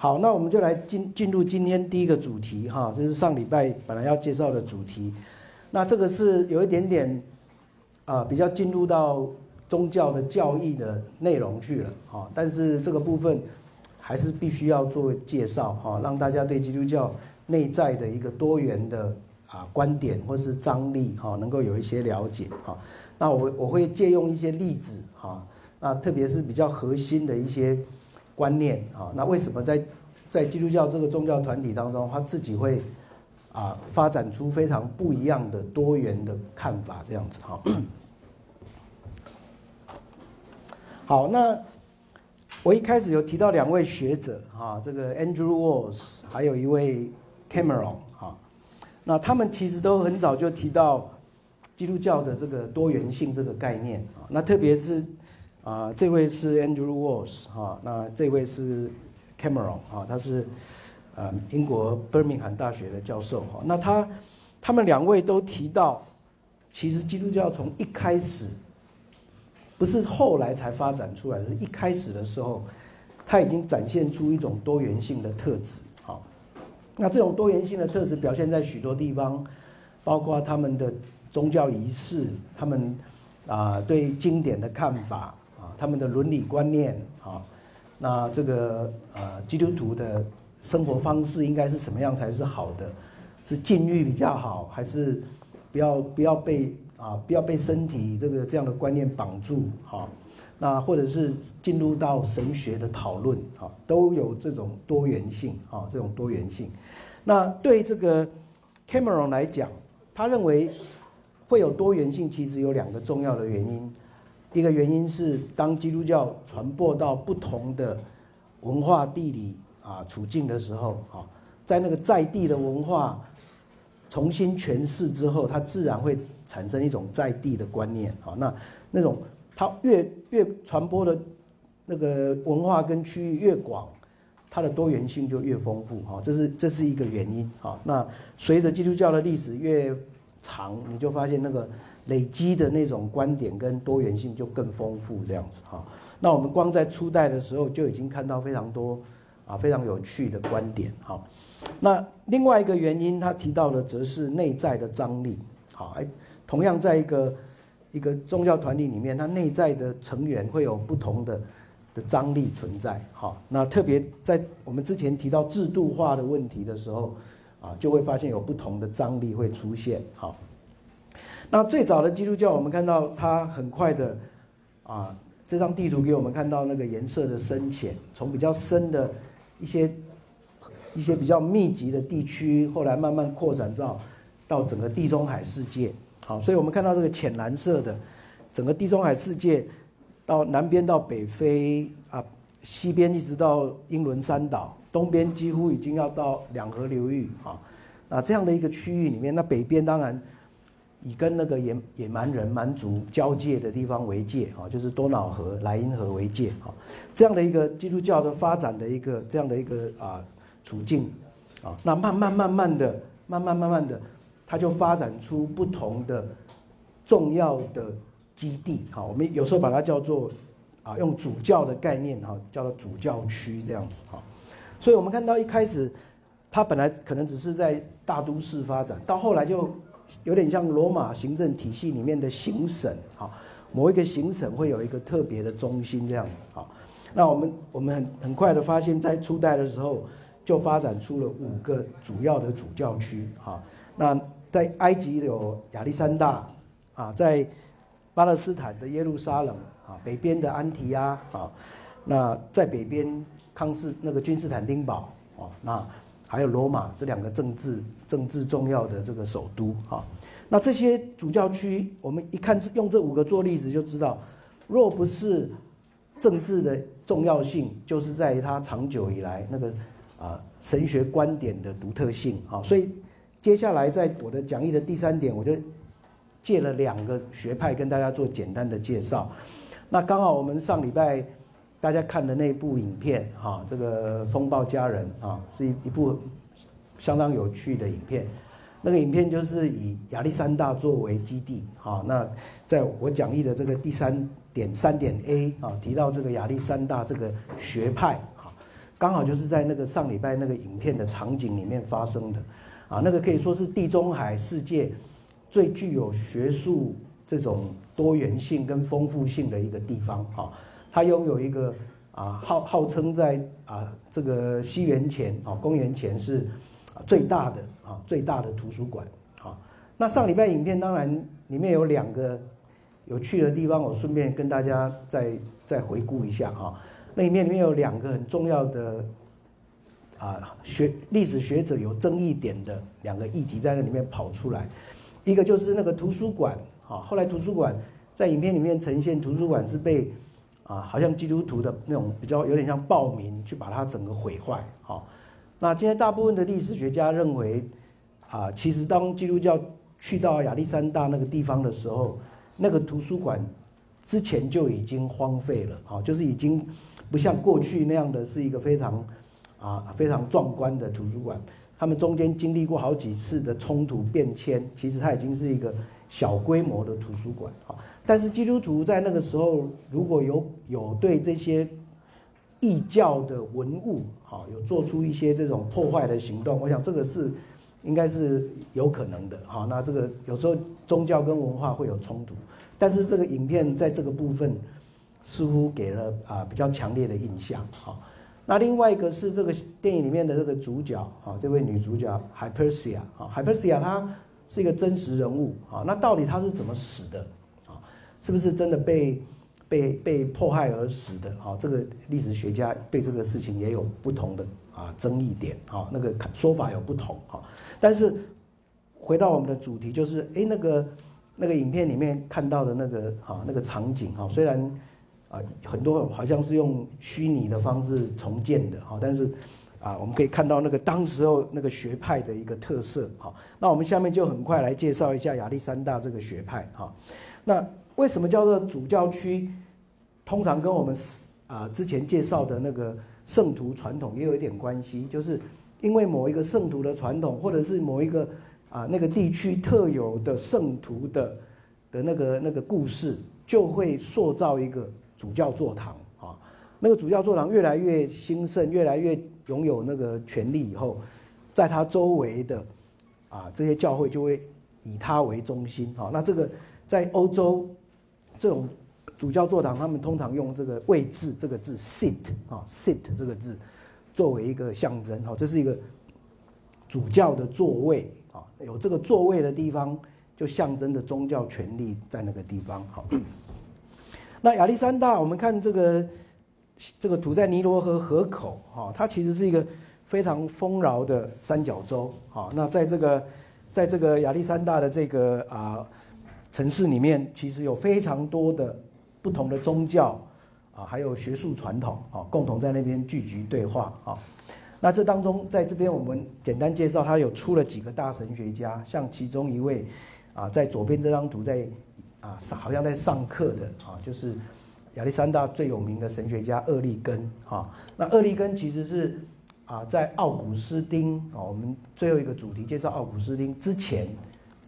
好，那我们就来进进入今天第一个主题哈，这是上礼拜本来要介绍的主题。那这个是有一点点啊，比较进入到宗教的教义的内容去了哈，但是这个部分还是必须要做介绍哈，让大家对基督教内在的一个多元的啊观点或是张力哈，能够有一些了解哈。那我我会借用一些例子哈，那特别是比较核心的一些。观念啊，那为什么在在基督教这个宗教团体当中，他自己会啊发展出非常不一样的多元的看法这样子哈？好，那我一开始有提到两位学者哈，这个 Andrew Walls 还有一位 Cameron 哈，那他们其实都很早就提到基督教的这个多元性这个概念啊，那特别是。啊，这位是 Andrew Walls 哈，那这位是 Cameron 哈，他是呃英国 Birmingham 大学的教授哈。那他他们两位都提到，其实基督教从一开始不是后来才发展出来的，是一开始的时候，他已经展现出一种多元性的特质。好，那这种多元性的特质表现在许多地方，包括他们的宗教仪式，他们啊对经典的看法。他们的伦理观念啊，那这个呃基督徒的生活方式应该是什么样才是好的？是禁欲比较好，还是不要不要被啊不要被身体这个这样的观念绑住？哈，那或者是进入到神学的讨论，哈，都有这种多元性啊，这种多元性。那对这个 Cameron 来讲，他认为会有多元性，其实有两个重要的原因。一个原因是，当基督教传播到不同的文化地理啊处境的时候，啊，在那个在地的文化重新诠释之后，它自然会产生一种在地的观念，啊，那那种它越越传播的那个文化跟区域越广，它的多元性就越丰富，哈，这是这是一个原因，啊，那随着基督教的历史越长，你就发现那个。累积的那种观点跟多元性就更丰富，这样子哈。那我们光在初代的时候就已经看到非常多啊非常有趣的观点哈。那另外一个原因，他提到的则是内在的张力。好，哎，同样在一个一个宗教团体里面，它内在的成员会有不同的的张力存在。好，那特别在我们之前提到制度化的问题的时候，啊，就会发现有不同的张力会出现。好。那最早的基督教，我们看到它很快的，啊，这张地图给我们看到那个颜色的深浅，从比较深的一些一些比较密集的地区，后来慢慢扩展到到整个地中海世界。好，所以我们看到这个浅蓝色的整个地中海世界，到南边到北非啊，西边一直到英伦三岛，东边几乎已经要到两河流域啊，啊这样的一个区域里面，那北边当然。以跟那个野野蛮人蛮族交界的地方为界啊，就是多瑙河、莱茵河为界啊，这样的一个基督教的发展的一个这样的一个啊处境啊，那慢慢慢慢的、慢慢慢慢的，它就发展出不同的重要的基地哈。我们有时候把它叫做啊，用主教的概念哈，叫做主教区这样子哈。所以我们看到一开始，它本来可能只是在大都市发展，到后来就。有点像罗马行政体系里面的行省，哈，某一个行省会有一个特别的中心这样子，哈。那我们我们很很快的发现，在初代的时候就发展出了五个主要的主教区，哈。那在埃及有亚历山大，啊，在巴勒斯坦的耶路撒冷，啊，北边的安提亚，啊，那在北边康斯那个君士坦丁堡，啊，那。还有罗马这两个政治政治重要的这个首都哈，那这些主教区，我们一看用这五个做例子就知道，若不是政治的重要性，就是在于它长久以来那个啊神学观点的独特性啊。所以接下来在我的讲义的第三点，我就借了两个学派跟大家做简单的介绍。那刚好我们上礼拜。大家看的那部影片，哈，这个《风暴家人》啊，是一一部相当有趣的影片。那个影片就是以亚历山大作为基地，哈。那在我讲义的这个第三点三点 A 啊，提到这个亚历山大这个学派，哈，刚好就是在那个上礼拜那个影片的场景里面发生的，啊，那个可以说是地中海世界最具有学术这种多元性跟丰富性的一个地方，哈，它拥有一个啊号号称在啊这个西元前啊公元前是最大的啊最大的图书馆，啊，那上礼拜影片当然里面有两个有趣的地方，我顺便跟大家再再回顾一下哈。那里面里面有两个很重要的啊学历史学者有争议点的两个议题在那里面跑出来，一个就是那个图书馆啊，后来图书馆在影片里面呈现图书馆是被啊好像基督徒的那种比较有点像暴民去把它整个毁坏好，那今天大部分的历史学家认为啊，其实当基督教去到亚历山大那个地方的时候，那个图书馆之前就已经荒废了啊，就是已经。不像过去那样的是一个非常，啊非常壮观的图书馆，他们中间经历过好几次的冲突变迁，其实它已经是一个小规模的图书馆啊。但是基督徒在那个时候如果有有对这些异教的文物，好有做出一些这种破坏的行动，我想这个是应该是有可能的哈。那这个有时候宗教跟文化会有冲突，但是这个影片在这个部分。似乎给了啊比较强烈的印象哈，那另外一个是这个电影里面的这个主角哈，这位女主角 Hypersia 啊，Hypersia 她是一个真实人物啊，那到底她是怎么死的啊？是不是真的被被被迫害而死的啊？这个历史学家对这个事情也有不同的啊争议点啊，那个说法有不同哈。但是回到我们的主题，就是哎那个那个影片里面看到的那个啊那个场景哈，虽然。啊，很多好像是用虚拟的方式重建的哈，但是啊，我们可以看到那个当时候那个学派的一个特色哈。那我们下面就很快来介绍一下亚历山大这个学派哈。那为什么叫做主教区？通常跟我们啊之前介绍的那个圣徒传统也有一点关系，就是因为某一个圣徒的传统，或者是某一个啊那个地区特有的圣徒的的那个那个故事，就会塑造一个。主教座堂啊，那个主教座堂越来越兴盛，越来越拥有那个权力以后，在他周围的啊这些教会就会以他为中心啊。那这个在欧洲这种主教座堂，他们通常用这个位置这个字 sit 啊 sit 这个字作为一个象征哈，这是一个主教的座位啊，有这个座位的地方就象征着宗教权力在那个地方好。那亚历山大，我们看这个这个图在尼罗河河口，哈，它其实是一个非常丰饶的三角洲，哈。那在这个在这个亚历山大的这个啊城市里面，其实有非常多的不同的宗教啊，还有学术传统啊，共同在那边聚集对话啊。那这当中，在这边我们简单介绍，他有出了几个大神学家，像其中一位啊，在左边这张图在。啊，好像在上课的啊，就是亚历山大最有名的神学家厄利根啊。那厄利根其实是啊，在奥古斯丁啊，我们最后一个主题介绍奥古斯丁之前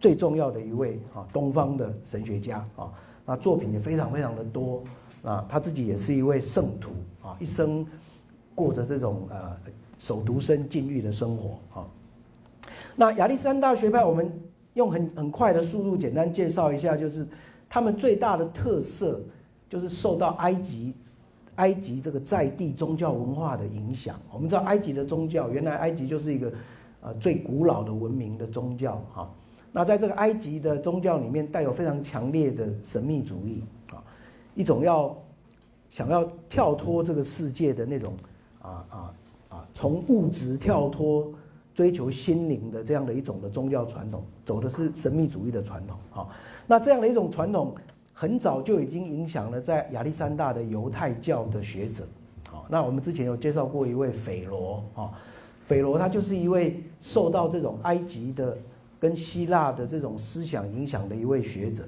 最重要的一位啊，东方的神学家啊。那作品也非常非常的多啊，他自己也是一位圣徒啊，一生过着这种呃守独身禁欲的生活啊。那亚历山大学派我们。用很很快的速度简单介绍一下，就是他们最大的特色就是受到埃及埃及这个在地宗教文化的影响。我们知道埃及的宗教，原来埃及就是一个呃最古老的文明的宗教哈。那在这个埃及的宗教里面，带有非常强烈的神秘主义啊，一种要想要跳脱这个世界的那种啊啊啊，从物质跳脱。追求心灵的这样的一种的宗教传统，走的是神秘主义的传统啊。那这样的一种传统，很早就已经影响了在亚历山大的犹太教的学者。好，那我们之前有介绍过一位斐罗啊，斐罗他就是一位受到这种埃及的跟希腊的这种思想影响的一位学者。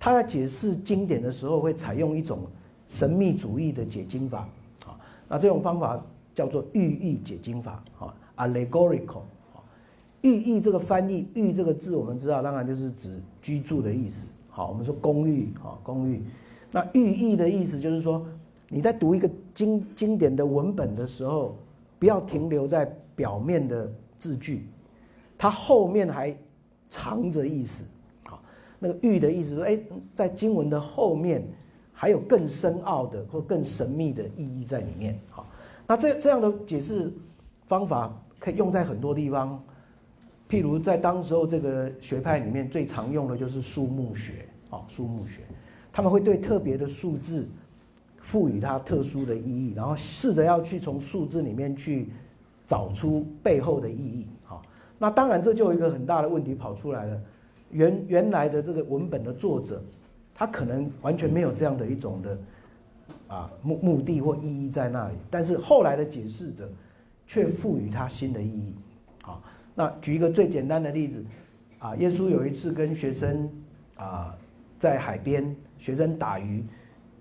他在解释经典的时候，会采用一种神秘主义的解经法啊。那这种方法叫做寓意解经法啊。allegorical 啊，寓意这个翻译，寓这个字我们知道，当然就是指居住的意思。好，我们说公寓啊，公寓。那寓意的意思就是说，你在读一个经经典的文本的时候，不要停留在表面的字句，它后面还藏着意思。好，那个“玉”的意思说，哎，在经文的后面还有更深奥的或更神秘的意义在里面。好，那这这样的解释方法可以用在很多地方，譬如在当时候这个学派里面最常用的就是数目学。啊，数目学，他们会对特别的数字。赋予它特殊的意义，然后试着要去从数字里面去找出背后的意义。那当然这就有一个很大的问题跑出来了。原原来的这个文本的作者，他可能完全没有这样的一种的啊目目的或意义在那里，但是后来的解释者却赋予它新的意义。好，那举一个最简单的例子，啊，耶稣有一次跟学生啊在海边，学生打鱼。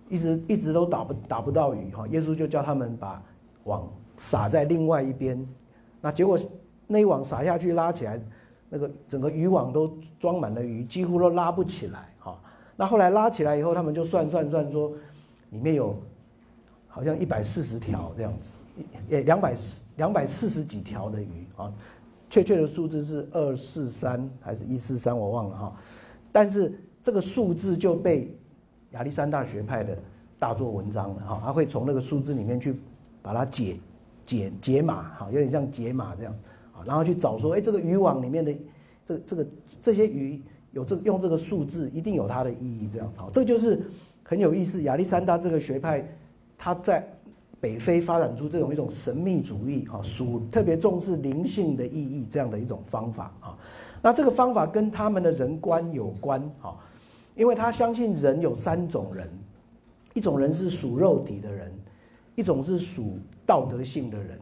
一直一直都打不打不到鱼哈，耶稣就叫他们把网撒在另外一边，那结果那一网撒下去拉起来，那个整个渔网都装满了鱼，几乎都拉不起来哈。那后来拉起来以后，他们就算算算说，里面有好像一百四十条这样子，也两百两百四十几条的鱼啊，确切的数字是二四三还是一四三我忘了哈，但是这个数字就被。亚历山大学派的大做文章了哈，他会从那个数字里面去把它解解解码哈，有点像解码这样，然后去找说，哎，这个渔网里面的这这个这些鱼有这用这个数字一定有它的意义这样好，这就是很有意思。亚历山大这个学派，他在北非发展出这种一种神秘主义哈，属特别重视灵性的意义这样的一种方法啊。那这个方法跟他们的人观有关哈。因为他相信人有三种人，一种人是属肉体的人，一种是属道德性的人，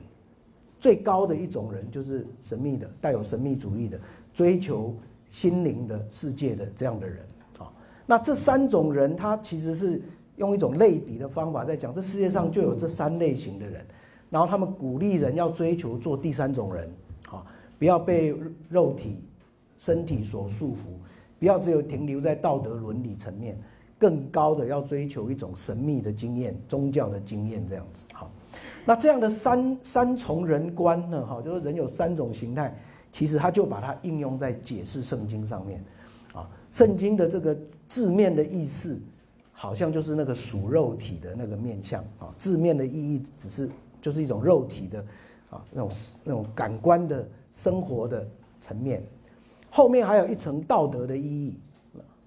最高的一种人就是神秘的、带有神秘主义的、追求心灵的世界的这样的人。啊，那这三种人，他其实是用一种类比的方法在讲，这世界上就有这三类型的人，然后他们鼓励人要追求做第三种人，啊，不要被肉体、身体所束缚。不要只有停留在道德伦理层面，更高的要追求一种神秘的经验、宗教的经验这样子。好，那这样的三三重人观呢？哈，就是人有三种形态，其实他就把它应用在解释圣经上面。啊，圣经的这个字面的意思，好像就是那个属肉体的那个面相啊。字面的意义只是就是一种肉体的啊那种那种感官的生活的层面。后面还有一层道德的意义，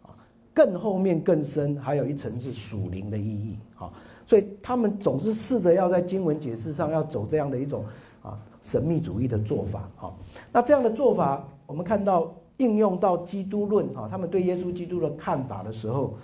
啊，更后面更深，还有一层是属灵的意义，啊，所以他们总是试着要在经文解释上要走这样的一种啊神秘主义的做法，啊，那这样的做法，我们看到应用到基督论，啊，他们对耶稣基督的看法的时候，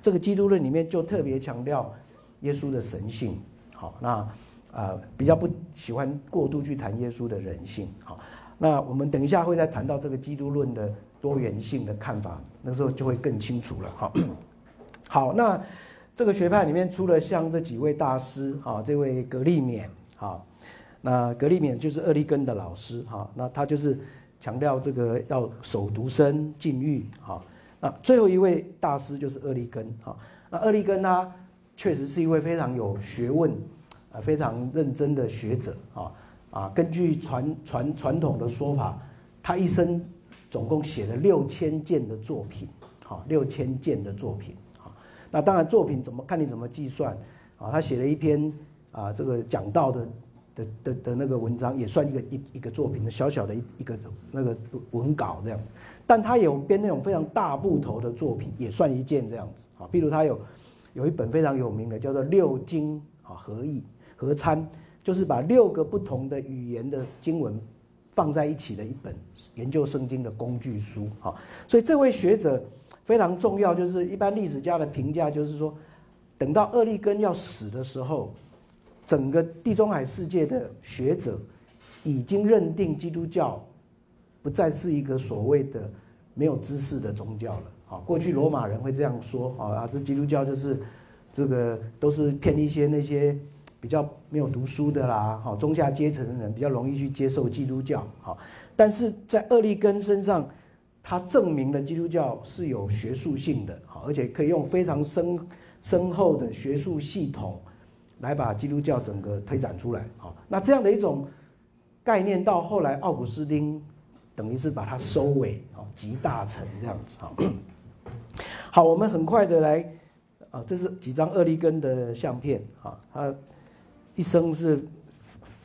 这个基督论里面就特别强调耶稣的神性，好，那啊比较不喜欢过度去谈耶稣的人性，好。那我们等一下会再谈到这个基督论的多元性的看法，那时候就会更清楚了。好，好，那这个学派里面除了像这几位大师，哈，这位格利勉，哈，那格利勉就是厄利根的老师，哈，那他就是强调这个要守独身禁欲，哈，那最后一位大师就是厄利根，哈，那厄利根他确实是一位非常有学问，啊，非常认真的学者，啊。啊，根据传传传统的说法，他一生总共写了六千件的作品，好，六千件的作品，那当然作品怎么看你怎么计算，啊，他写了一篇啊这个讲道的的的的那个文章，也算一个一一个作品的小小的一一个那个文稿这样子，但他有编那种非常大部头的作品，也算一件这样子，啊，譬如他有有一本非常有名的叫做六经啊合译合参。就是把六个不同的语言的经文放在一起的一本研究圣经的工具书，哈，所以这位学者非常重要。就是一般历史家的评价，就是说，等到厄利根要死的时候，整个地中海世界的学者已经认定基督教不再是一个所谓的没有知识的宗教了。好，过去罗马人会这样说，啊，这基督教就是这个都是骗一些那些。比较没有读书的啦，哈，中下阶层的人比较容易去接受基督教，好，但是在厄利根身上，他证明了基督教是有学术性的，好，而且可以用非常深深厚的学术系统来把基督教整个推展出来。好，那这样的一种概念，到后来奥古斯丁等于是把它收尾，啊，集大成这样子。好，好，我们很快的来，啊，这是几张厄利根的相片，啊，他一生是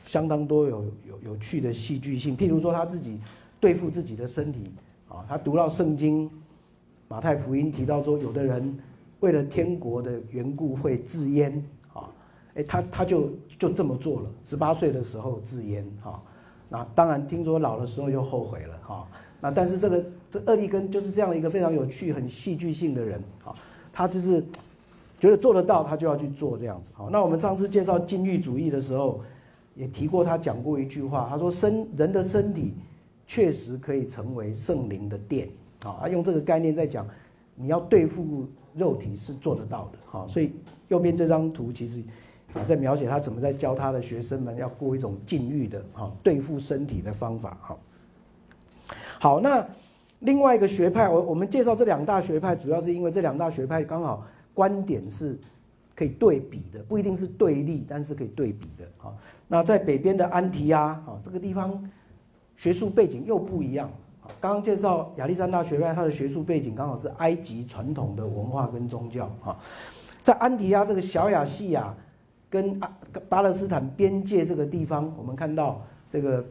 相当多有有有趣的戏剧性，譬如说他自己对付自己的身体，啊，他读到圣经。马太福音提到说，有的人为了天国的缘故会自阉啊，哎，他他就就这么做了。十八岁的时候自阉哈，那当然听说老的时候又后悔了哈。那但是这个这厄利根就是这样一个非常有趣、很戏剧性的人啊，他就是觉得做得到，他就要去做这样子。好，那我们上次介绍禁欲主义的时候，也提过他讲过一句话，他说身人的身体确实可以成为圣灵的殿。啊，用这个概念在讲，你要对付肉体是做得到的，哈。所以右边这张图其实啊，在描写他怎么在教他的学生们要过一种禁欲的，哈，对付身体的方法，哈。好，那另外一个学派，我我们介绍这两大学派，主要是因为这两大学派刚好观点是可以对比的，不一定是对立，但是可以对比的，哈。那在北边的安提阿，哈，这个地方学术背景又不一样。刚刚介绍亚历山大学派，它的学术背景刚好是埃及传统的文化跟宗教。啊，在安提亚这个小亚细亚跟巴勒斯坦边界这个地方，我们看到这个，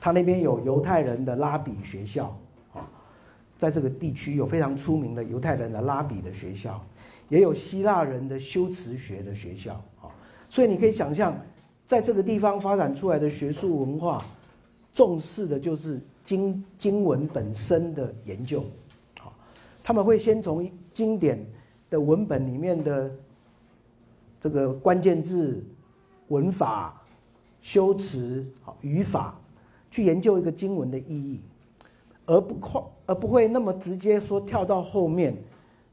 他那边有犹太人的拉比学校。啊，在这个地区有非常出名的犹太人的拉比的学校，也有希腊人的修辞学的学校。啊，所以你可以想象，在这个地方发展出来的学术文化，重视的就是。经经文本身的研究，好，他们会先从经典的文本里面的这个关键字、文法、修辞、好语法，去研究一个经文的意义，而不快而不会那么直接说跳到后面，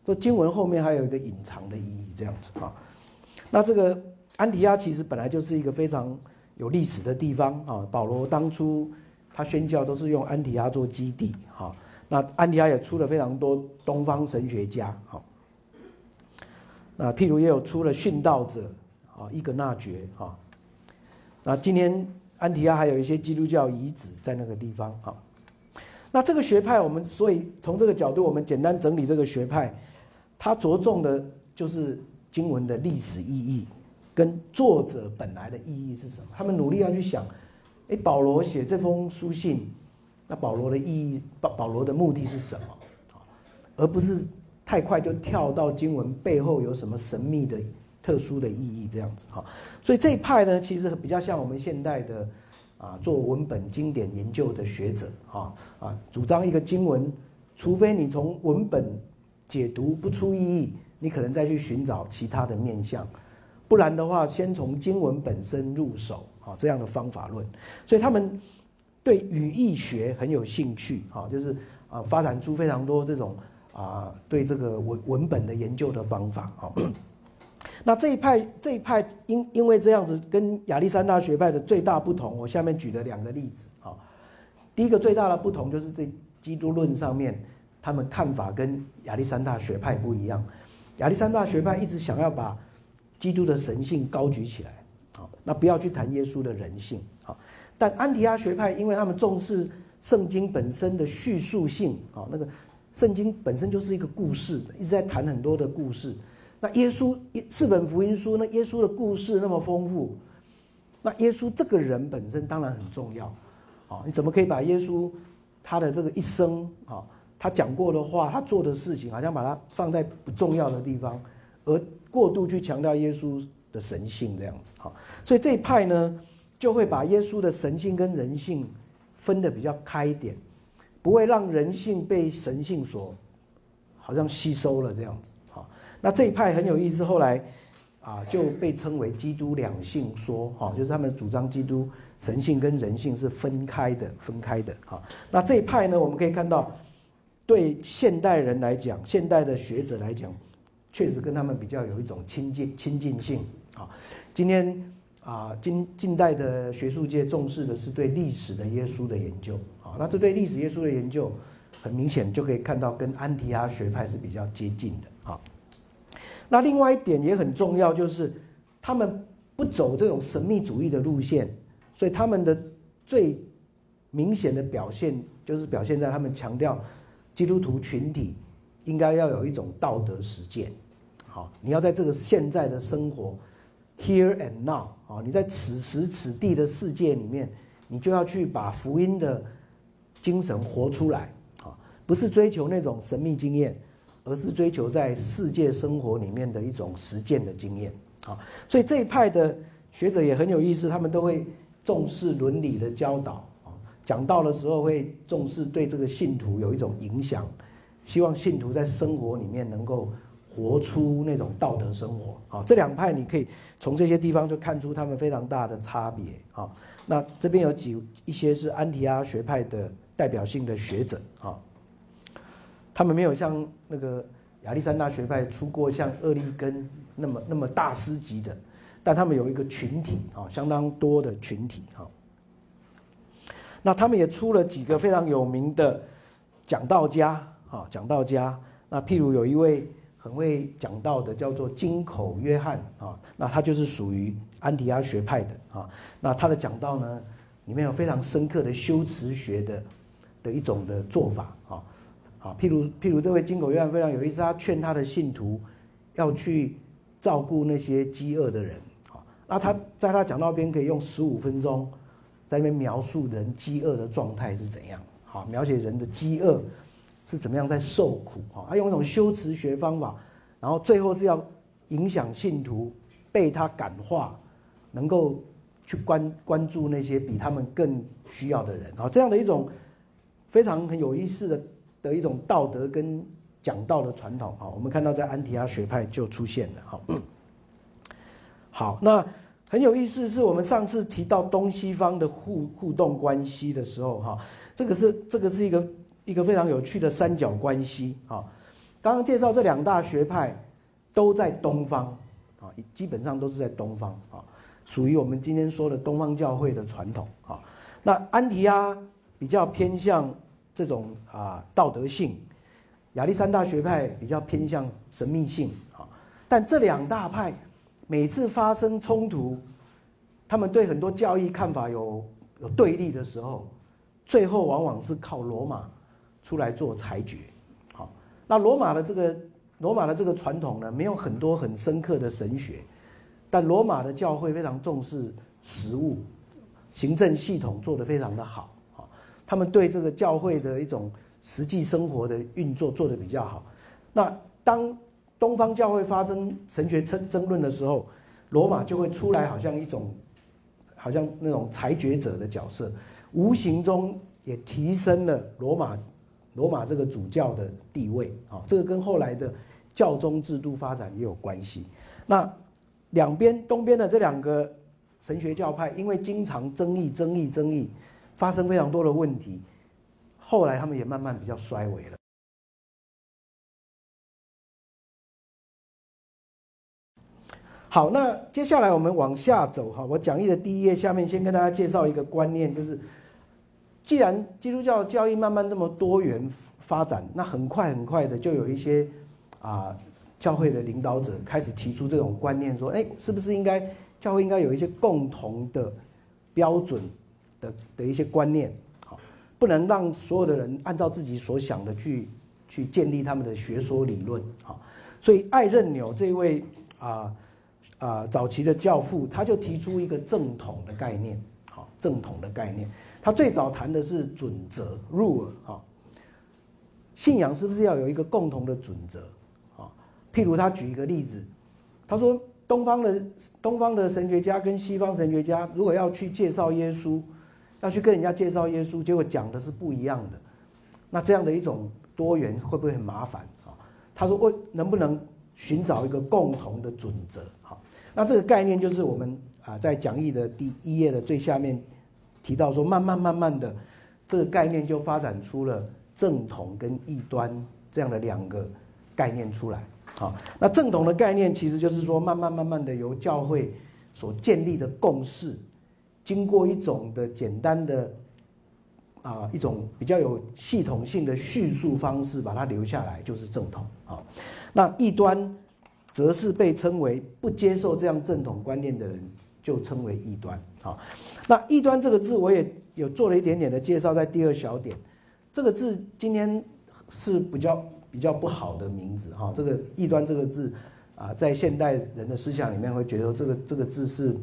说经文后面还有一个隐藏的意义这样子啊。那这个安提亚其实本来就是一个非常有历史的地方啊，保罗当初。他宣教都是用安提阿做基地，哈，那安提阿也出了非常多东方神学家，哈，那譬如也有出了殉道者，啊，伊格纳爵，哈，那今天安提阿还有一些基督教遗址在那个地方，哈，那这个学派我们所以从这个角度我们简单整理这个学派，它着重的就是经文的历史意义。跟作者本来的意义是什么，他们努力要去想。哎，保罗写这封书信，那保罗的意义，保保罗的目的是什么？而不是太快就跳到经文背后有什么神秘的、特殊的意义这样子哈。所以这一派呢，其实比较像我们现代的啊，做文本经典研究的学者哈啊，主张一个经文，除非你从文本解读不出意义，你可能再去寻找其他的面向，不然的话，先从经文本身入手。啊，这样的方法论，所以他们对语义学很有兴趣，哈，就是啊，发展出非常多这种啊，对这个文文本的研究的方法，啊。那这一派这一派因因为这样子跟亚历山大学派的最大不同，我下面举的两个例子，啊。第一个最大的不同就是在基督论上面，他们看法跟亚历山大学派不一样。亚历山大学派一直想要把基督的神性高举起来。那不要去谈耶稣的人性，好，但安提阿学派，因为他们重视圣经本身的叙述性，啊，那个圣经本身就是一个故事，一直在谈很多的故事。那耶稣四本福音书，那耶稣的故事那么丰富，那耶稣这个人本身当然很重要，啊，你怎么可以把耶稣他的这个一生，啊，他讲过的话，他做的事情，好像把它放在不重要的地方，而过度去强调耶稣。的神性这样子哈，所以这一派呢，就会把耶稣的神性跟人性分得比较开一点，不会让人性被神性所好像吸收了这样子哈。那这一派很有意思，后来啊就被称为基督两性说哈，就是他们主张基督神性跟人性是分开的，分开的哈。那这一派呢，我们可以看到，对现代人来讲，现代的学者来讲，确实跟他们比较有一种亲近亲近性。好，今天啊，近近代的学术界重视的是对历史的耶稣的研究。好，那这对历史耶稣的研究，很明显就可以看到跟安提阿学派是比较接近的。好，那另外一点也很重要，就是他们不走这种神秘主义的路线，所以他们的最明显的表现就是表现在他们强调基督徒群体应该要有一种道德实践。好，你要在这个现在的生活，here and now，啊，你在此时此地的世界里面，你就要去把福音的精神活出来。啊，不是追求那种神秘经验，而是追求在世界生活里面的一种实践的经验。啊，所以这一派的学者也很有意思，他们都会重视伦理的教导啊，讲道的时候会重视对这个信徒有一种影响，希望信徒在生活里面能够活出那种道德生活。啊，这两派你可以从这些地方就看出他们非常大的差别。啊，那这边有几一些是安提阿学派的代表性的学者。啊，他们没有像那个亚历山大学派出过像厄利根。那么那么大师级的，但他们有一个群体啊，相当多的群体哈。那他们也出了几个非常有名的讲道家啊，讲道家。那譬如有一位很会讲到的，叫做金口约翰啊，那他就是属于安提阿学派的啊。那他的讲道呢，里面有非常深刻的修辞学的的一种的做法啊。啊，譬如譬如这位金口约翰非常有意思，他劝他的信徒要去。照顾那些饥饿的人，啊，那他在他讲到边可以用十五分钟，在那边描述人饥饿的状态是怎样，好，描写人的饥饿是怎么样在受苦，哈，他用一种修辞学方法，然后最后是要影响信徒被他感化，能够去关关注那些比他们更需要的人，啊，这样的一种非常很有意思的的一种道德跟。讲道的传统啊，我们看到在安提阿学派就出现了。哈，好，那很有意思，是我们上次提到东西方的互互动关系的时候，哈，这个是这个是一个一个非常有趣的三角关系啊。刚刚介绍这两大学派都在东方啊，基本上都是在东方啊，属于我们今天说的东方教会的传统啊。那安提阿比较偏向这种啊道德性。亚历山大学派比较偏向神秘性啊，但这两大派每次发生冲突，他们对很多教义看法有有对立的时候，最后往往是靠罗马出来做裁决。好，那罗马的这个罗马的这个传统呢，没有很多很深刻的神学，但罗马的教会非常重视实务，行政系统做得非常的好啊，他们对这个教会的一种。实际生活的运作做得比较好。那当东方教会发生神学争争论的时候，罗马就会出来，好像一种，好像那种裁决者的角色，无形中也提升了罗马罗马这个主教的地位啊。这个跟后来的教宗制度发展也有关系。那两边东边的这两个神学教派，因为经常争议、争议、争议，发生非常多的问题。后来他们也慢慢比较衰微了。好，那接下来我们往下走哈。我讲义的第一页下面先跟大家介绍一个观念，就是既然基督教教义慢慢这么多元发展，那很快很快的就有一些啊教会的领导者开始提出这种观念，说，哎，是不是应该教会应该有一些共同的标准的的一些观念？好不能让所有的人按照自己所想的去去建立他们的学说理论好，所以艾任纽这位啊啊早期的教父，他就提出一个正统的概念，好，正统的概念，他最早谈的是准则 rule 啊，信仰是不是要有一个共同的准则啊？譬如他举一个例子，他说东方的东方的神学家跟西方神学家如果要去介绍耶稣。要去跟人家介绍耶稣，结果讲的是不一样的，那这样的一种多元会不会很麻烦啊？他说：，为能不能寻找一个共同的准则？好，那这个概念就是我们啊在讲义的第一页的最下面提到说，慢慢慢慢的，这个概念就发展出了正统跟异端这样的两个概念出来。好，那正统的概念其实就是说，慢慢慢慢的由教会所建立的共识。经过一种的简单的啊一种比较有系统性的叙述方式，把它留下来就是正统啊。那异端则是被称为不接受这样正统观念的人，就称为异端。好，那异端这个字我也有做了一点点的介绍，在第二小点。这个字今天是比较比较不好的名字哈。这个异端这个字啊，在现代人的思想里面会觉得这个这个字是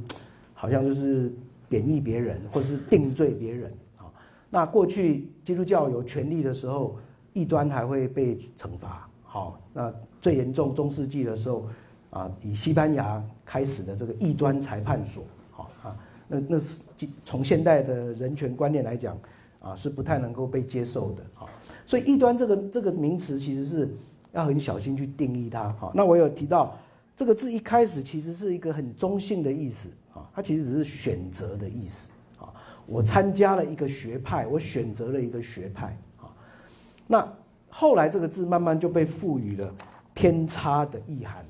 好像就是贬义别人，或者是定罪别人啊。那过去基督教有权力的时候，异端还会被惩罚。好，那最严重中世纪的时候啊，以西班牙开始的这个异端裁判所。好啊，那那是从现代的人权观念来讲。啊，是不太能够被接受的，好，所以异端这个这个名词其实是要很小心去定义它，好。那我有提到这个字一开始其实是一个很中性的意思，啊，它其实只是选择的意思，啊，我参加了一个学派，我选择了一个学派，啊，那后来这个字慢慢就被赋予了偏差的意涵，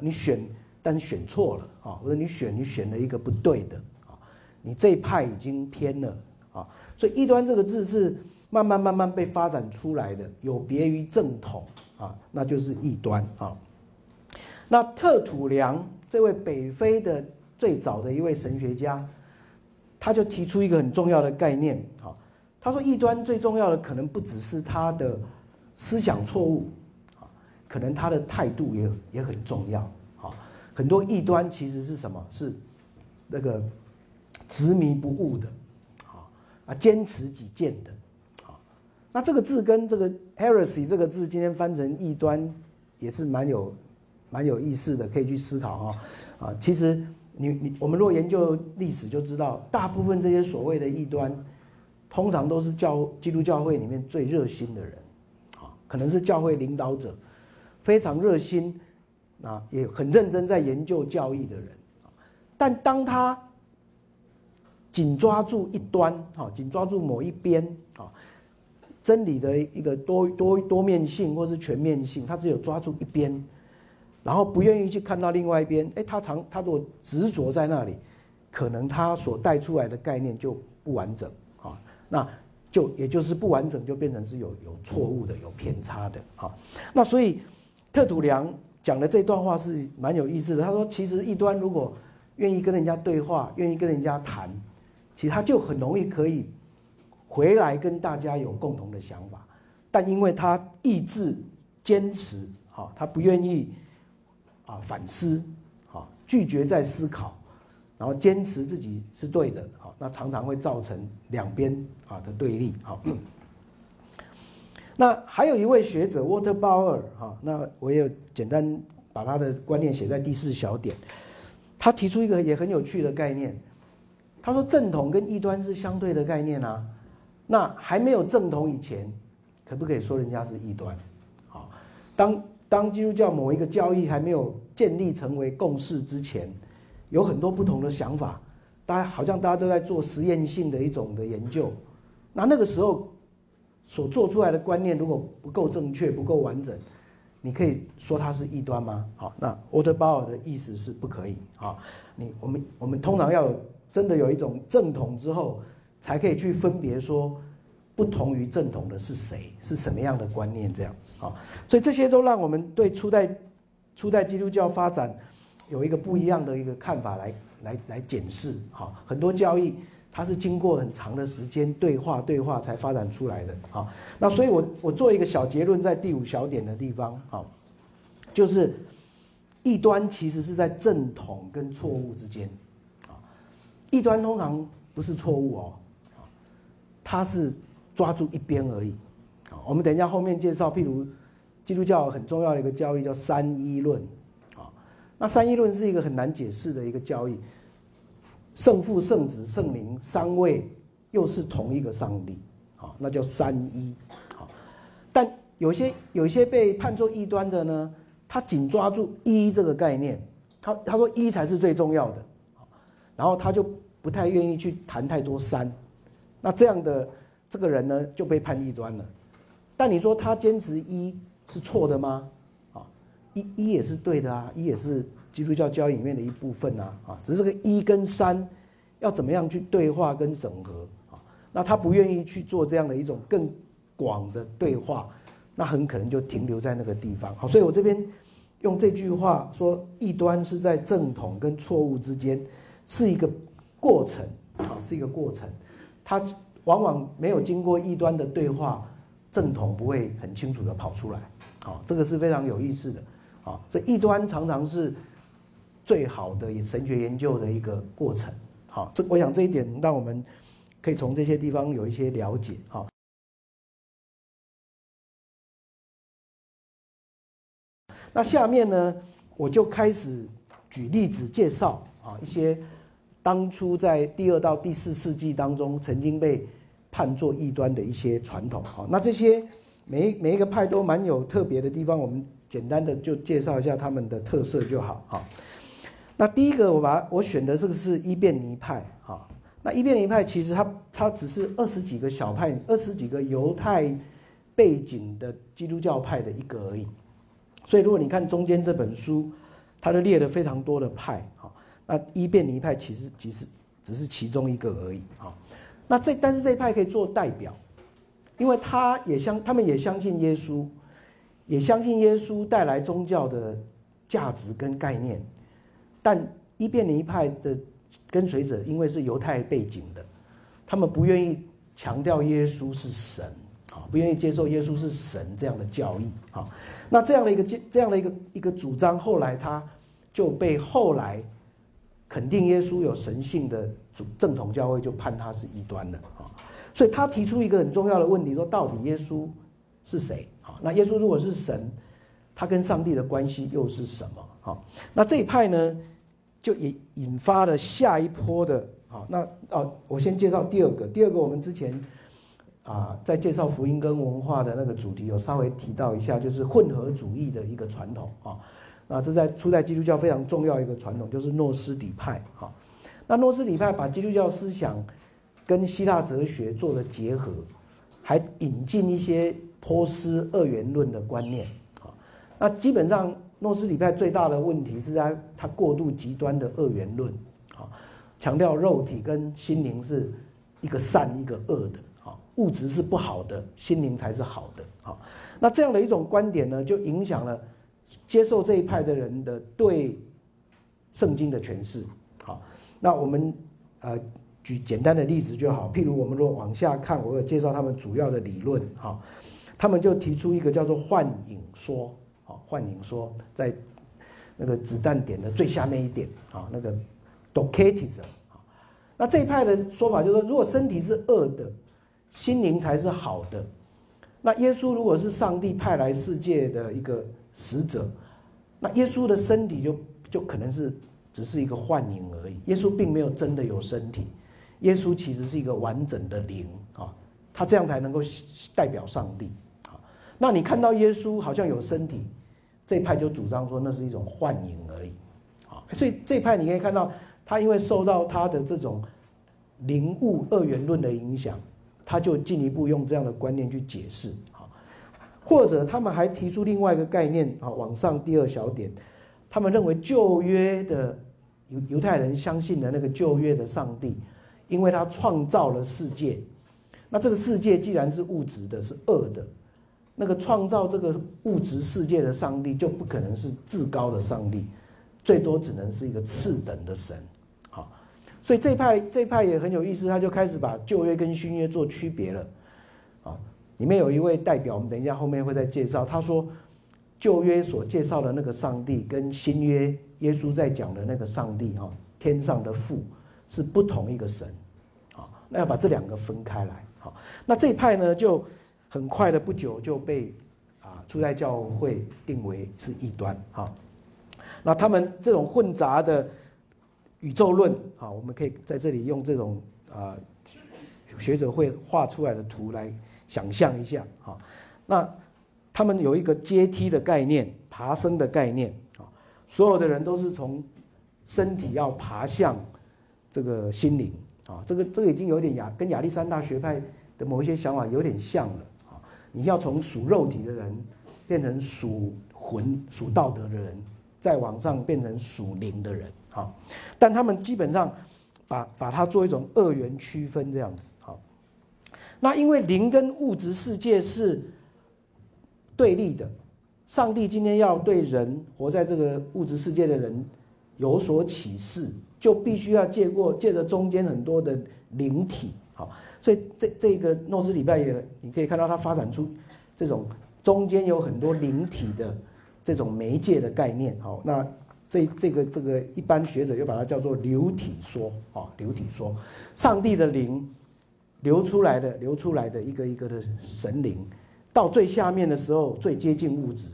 你选但是选错了，啊，或者你选你选了一个不对的，啊，你这一派已经偏了啊。所以异端这个字是慢慢慢慢被发展出来的，有别于正统啊，那就是异端啊。那特土良这位北非的最早的一位神学家，他就提出一个很重要的概念啊。他说异端最重要的可能不只是他的思想错误，可能他的态度也也很重要啊。很多异端其实是什么？是那个执迷不悟的。啊，坚持己见的，好，那这个字跟这个 heresy 这个字今天翻成异端，也是蛮有蛮有意思的，可以去思考哈。啊，其实你你我们若研究历史就知道，大部分这些所谓的异端，通常都是教基督教会里面最热心的人，啊，可能是教会领导者，非常热心，啊，也很认真在研究教义的人，但当他紧抓住一端，哈，紧抓住某一边，啊，真理的一个多多多面性或是全面性，他只有抓住一边，然后不愿意去看到另外一边，哎，他常他如果执着在那里，可能他所带出来的概念就不完整，啊，那就也就是不完整，就变成是有有错误的、有偏差的，啊，那所以特土良讲的这段话是蛮有意思的。他说，其实异端如果愿意跟人家对话，愿意跟人家谈。其实他就很容易可以回来跟大家有共同的想法，但因为他意志坚持，哈，他不愿意啊反思，哈，拒绝再思考，然后坚持自己是对的，哈，那常常会造成两边啊的对立，哈。那还有一位学者沃特鲍尔，哈，那我也简单把他的观念写在第四小点，他提出一个也很有趣的概念。他说正统跟异端是相对的概念啊，那还没有正统以前，可不可以说人家是异端？好，当当基督教某一个教义还没有建立成为共识之前，有很多不同的想法，大家好像大家都在做实验性的一种的研究，那那个时候所做出来的观念如果不够正确、不够完整，你可以说它是异端吗？好，那沃特鲍尔的意思是不可以啊，你我们我们通常要有。真的有一种正统之后，才可以去分别说，不同于正统的是谁，是什么样的观念这样子啊？所以这些都让我们对初代初代基督教发展有一个不一样的一个看法来来来检视。哈，很多教义它是经过很长的时间对话对话才发展出来的。好，那所以我我做一个小结论，在第五小点的地方，好，就是异端其实是在正统跟错误之间。啊异端通常不是错误哦，它是抓住一边而已。啊，我们等一下后面介绍，譬如基督教很重要的一个教义叫三一论，啊，那三一论是一个很难解释的一个教义，圣父、圣子、圣灵三位又是同一个上帝，啊，那叫三一，啊，但有些有些被判作异端的呢，他紧抓住一这个概念，他他说一才是最重要的。然后他就不太愿意去谈太多三，那这样的这个人呢就被判异端了。但你说他坚持一是错的吗？啊，一一也是对的啊，一也是基督教教义里面的一部分啊，啊，只是个一跟三要怎么样去对话跟整合啊？那他不愿意去做这样的一种更广的对话，那很可能就停留在那个地方。好，所以我这边。用这句话说，异端是在正统跟错误之间，是一个过程啊，是一个过程。它往往没有经过异端的对话，正统不会很清楚的跑出来。好，这个是非常有意思的。好，所以异端常常是最好的神学研究的一个过程。好，这我想这一点让我们可以从这些地方有一些了解。好。那下面呢，我就开始举例子介绍啊，一些当初在第二到第四世纪当中曾经被判作异端的一些传统啊。那这些每每一个派都蛮有特别的地方，我们简单的就介绍一下他们的特色就好啊。那第一个，我把我选的这个是伊便尼派哈。那伊便尼派其实它它只是二十几个小派，二十几个犹太背景的基督教派的一个而已。所以，如果你看中间这本书，它就列了非常多的派，哈。那伊便尼派其实其实只是其中一个而已，哈。那这但是这一派可以做代表，因为他也相他们也相信耶稣，也相信耶稣带来宗教的价值跟概念。但伊便尼派的跟随者因为是犹太背景的，他们不愿意强调耶稣是神啊。不愿意接受耶稣是神这样的教义，啊，那这样的一个这样的一个一个主张，后来他就被后来肯定耶稣有神性的主正统教会就判他是异端的，啊，所以他提出一个很重要的问题，说到底耶稣是谁？啊，那耶稣如果是神，他跟上帝的关系又是什么？啊，那这一派呢，就引引发了下一波的，啊，那哦，我先介绍第二个，第二个我们之前。啊，在介绍福音跟文化的那个主题，有稍微提到一下，就是混合主义的一个传统啊。那这在初代基督教非常重要一个传统，就是诺斯底派哈。那诺斯底派把基督教思想跟希腊哲学做了结合，还引进一些波斯二元论的观念啊。那基本上诺斯底派最大的问题是在他过度极端的二元论啊，强调肉体跟心灵是一个善一个恶的。啊物质是不好的，心灵才是好的。啊，那这样的一种观点呢，就影响了接受这一派的人的对圣经的诠释。好，那我们呃举简单的例子就好，譬如我们如果往下看，我有介绍他们主要的理论。哈，他们就提出一个叫做幻影说。好，幻影说在那个子弹点的最下面一点。啊，那个 Docetism。那这一派的说法就是说，如果身体是恶的。心灵才是好的。那耶稣如果是上帝派来世界的一个使者，那耶稣的身体就就可能是只是一个幻影而已。耶稣并没有真的有身体，耶稣其实是一个完整的灵啊，他这样才能够代表上帝。那你看到耶稣好像有身体，这派就主张说那是一种幻影而已啊。所以这派你可以看到，他因为受到他的这种灵物二元论的影响。他就进一步用这样的观念去解释，啊，或者他们还提出另外一个概念，啊，往上第二小点，他们认为旧约的犹犹太人相信的那个旧约的上帝，因为他创造了世界，那这个世界既然是物质的，是恶的，那个创造这个物质世界的上帝就不可能是至高的上帝，最多只能是一个次等的神。好所以这派这派也很有意思，他就开始把旧约跟新约做区别了，啊，里面有一位代表，我们等一下后面会再介绍。他说，旧约所介绍的那个上帝跟新约耶稣在讲的那个上帝，哈，天上的父是不同一个神，啊，那要把这两个分开来，好，那这一派呢就很快的不久就被啊初代教会定为是异端，哈，那他们这种混杂的。宇宙论啊，我们可以在这里用这种啊学者会画出来的图来想象一下啊。那他们有一个阶梯的概念，爬升的概念啊。所有的人都是从身体要爬向这个心灵啊。这个这个已经有点亚跟亚历山大学派的某一些想法有点像了。你要从属肉体的人变成属魂、属道德的人，再往上变成属灵的人。好，但他们基本上把把它做一种二元区分这样子。好，那因为灵跟物质世界是对立的，上帝今天要对人活在这个物质世界的人有所启示，就必须要借过借着中间很多的灵体，好，所以这这个诺斯礼拜也你可以看到它发展出这种中间有很多灵体的这种媒介的概念，好，那这这个这个一般学者又把它叫做流体说，啊，流体说，上帝的灵流出来的流出来的一个一个的神灵。到最下面的时候，最接近物质，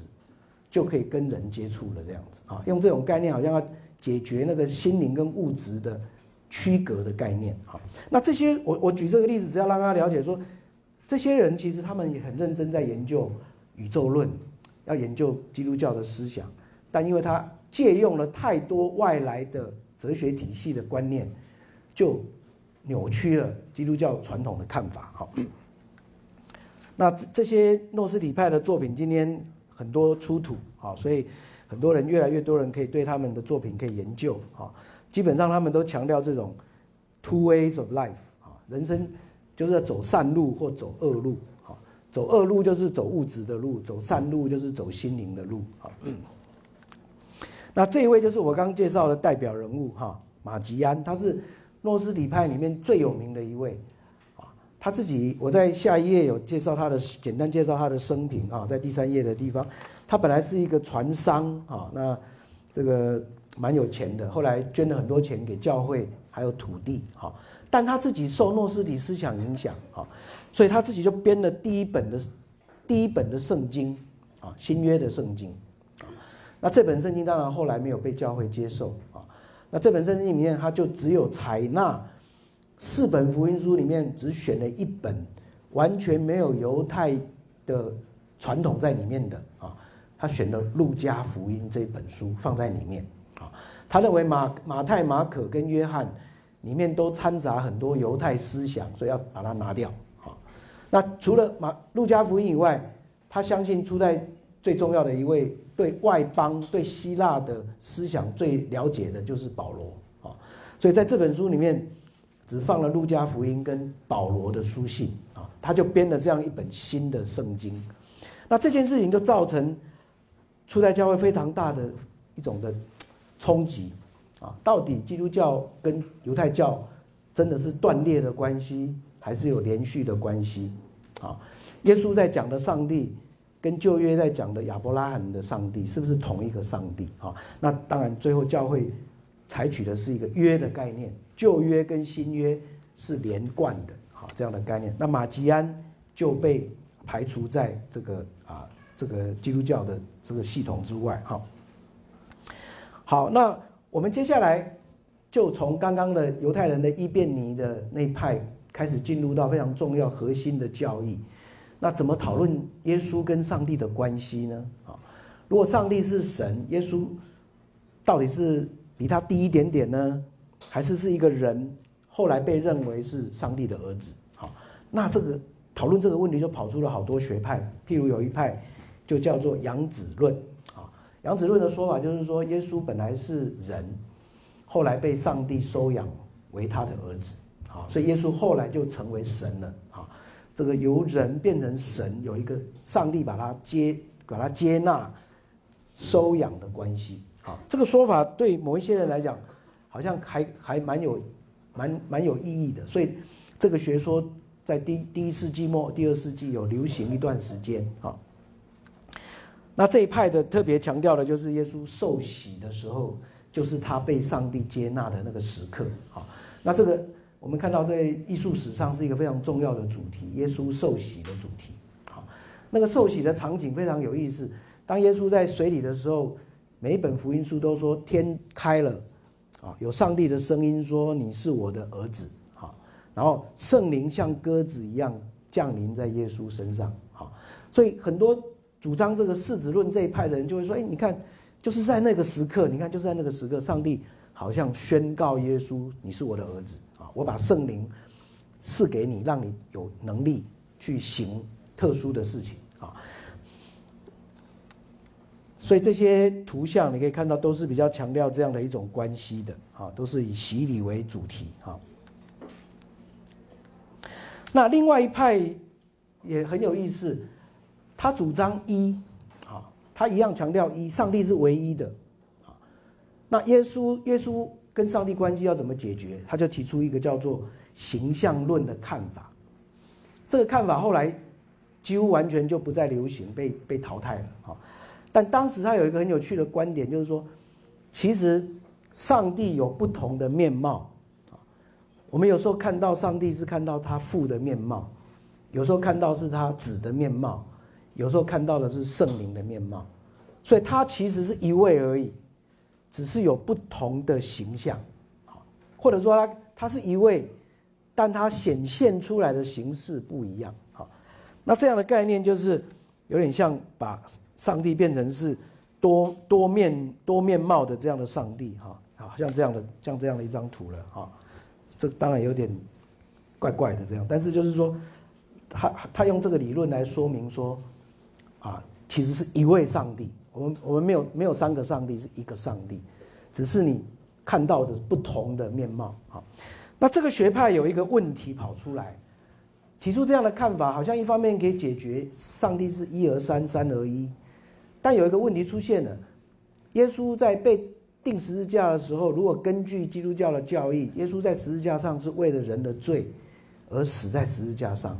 就可以跟人接触了。这样子啊，用这种概念，好像要解决那个心灵跟物质的区隔的概念。哈，那这些我我举这个例子，只要让大家了解说，这些人其实他们也很认真在研究宇宙论，要研究基督教的思想，但因为他借用了太多外来的哲学体系的观念，就扭曲了基督教传统的看法。好。那这些诺斯底派的作品今天很多出土，啊，所以很多人越来越多人可以对他们的作品可以研究，啊，基本上他们都强调这种 two ways of life，啊，人生就是要走善路或走恶路，啊，走恶路就是走物质的路，走善路就是走心灵的路，啊，那这一位就是我刚介绍的代表人物，哈，马吉安，他是诺斯底派里面最有名的一位。他自己，我在下一页有介绍他的简单介绍他的生平啊，在第三页的地方，他本来是一个船商啊，那这个蛮有钱的，后来捐了很多钱给教会，还有土地哈，但他自己受诺斯底思想影响哈，所以他自己就编了第一本的第一本的圣经啊，新约的圣经，那这本圣经当然后来没有被教会接受啊，那这本圣经里面他就只有采纳。四本福音书里面只选了一本，完全没有犹太的传统在里面的啊，他选了路加福音这本书放在里面，他认为马马太、马可跟约翰里面都掺杂很多犹太思想，所以要把它拿掉啊。那除了马路加福音以外，他相信初代最重要的一位对外邦、对希腊的思想最了解的就是保罗啊，所以在这本书里面。只放了路加福音跟保罗的书信啊，他就编了这样一本新的圣经。那这件事情就造成初代教会非常大的一种的冲击啊。到底基督教跟犹太教真的是断裂的关系，还是有连续的关系啊？耶稣在讲的上帝跟旧约在讲的亚伯拉罕的上帝是不是同一个上帝啊？那当然，最后教会采取的是一个约的概念。旧约跟新约是连贯的，好这样的概念。那马吉安就被排除在这个啊这个基督教的这个系统之外，哈。好，那我们接下来就从刚刚的犹太人的伊便尼的那一派开始进入到非常重要核心的教义。那怎么讨论耶稣跟上帝的关系呢？啊，如果上帝是神，耶稣到底是比他低一点点呢？还是是一个人，后来被认为是上帝的儿子。好，那这个讨论这个问题就跑出了好多学派。譬如有一派就叫做养子论。啊，养子论的说法就是说，耶稣本来是人，后来被上帝收养为他的儿子。好，所以耶稣后来就成为神了。好，这个由人变成神，有一个上帝把他接、把他接纳、收养的关系。好，这个说法对某一些人来讲。好像还还蛮有，蛮蛮有意义的，所以这个学说在第第一世纪末、第二世纪有流行一段时间啊。那这一派的特别强调的就是耶稣受洗的时候，就是他被上帝接纳的那个时刻啊。那这个我们看到在艺术史上是一个非常重要的主题，耶稣受洗的主题。好，那个受洗的场景非常有意思。当耶稣在水里的时候，每一本福音书都说天开了。啊，有上帝的声音说：“你是我的儿子。”好，然后圣灵像鸽子一样降临在耶稣身上。好，所以很多主张这个世子论这一派的人就会说：“哎，你看，就是在那个时刻，你看就是在那个时刻，上帝好像宣告耶稣：你是我的儿子。啊，我把圣灵赐给你，让你有能力去行特殊的事情。”啊。所以这些图像你可以看到，都是比较强调这样的一种关系的，啊，都是以洗礼为主题，啊。那另外一派也很有意思，他主张一，啊，他一样强调一，上帝是唯一的。啊，那耶稣耶稣跟上帝关系要怎么解决？他就提出一个叫做形象论的看法。这个看法后来几乎完全就不再流行，被被淘汰了。啊，但当时他有一个很有趣的观点，就是说，其实上帝有不同的面貌。啊，我们有时候看到上帝是看到他父的面貌，有时候看到是他子的面貌。有时候看到的是圣灵的面貌，所以他其实是一位而已，只是有不同的形象，好，或者说他他是一位，但他显现出来的形式不一样，好，那这样的概念就是有点像把上帝变成是多多面多面貌的这样的上帝，哈，好像这样的像这样的一张图了，哈，这当然有点怪怪的这样，但是就是说，他他用这个理论来说明说。啊，其实是一位上帝。我们我们没有没有三个上帝，是一个上帝，只是你看到的不同的面貌。好，那这个学派有一个问题跑出来，提出这样的看法，好像一方面可以解决上帝是一而三，三而一，但有一个问题出现了：耶稣在被钉十字架的时候，如果根据基督教的教义，耶稣在十字架上是为了人的罪而死在十字架上，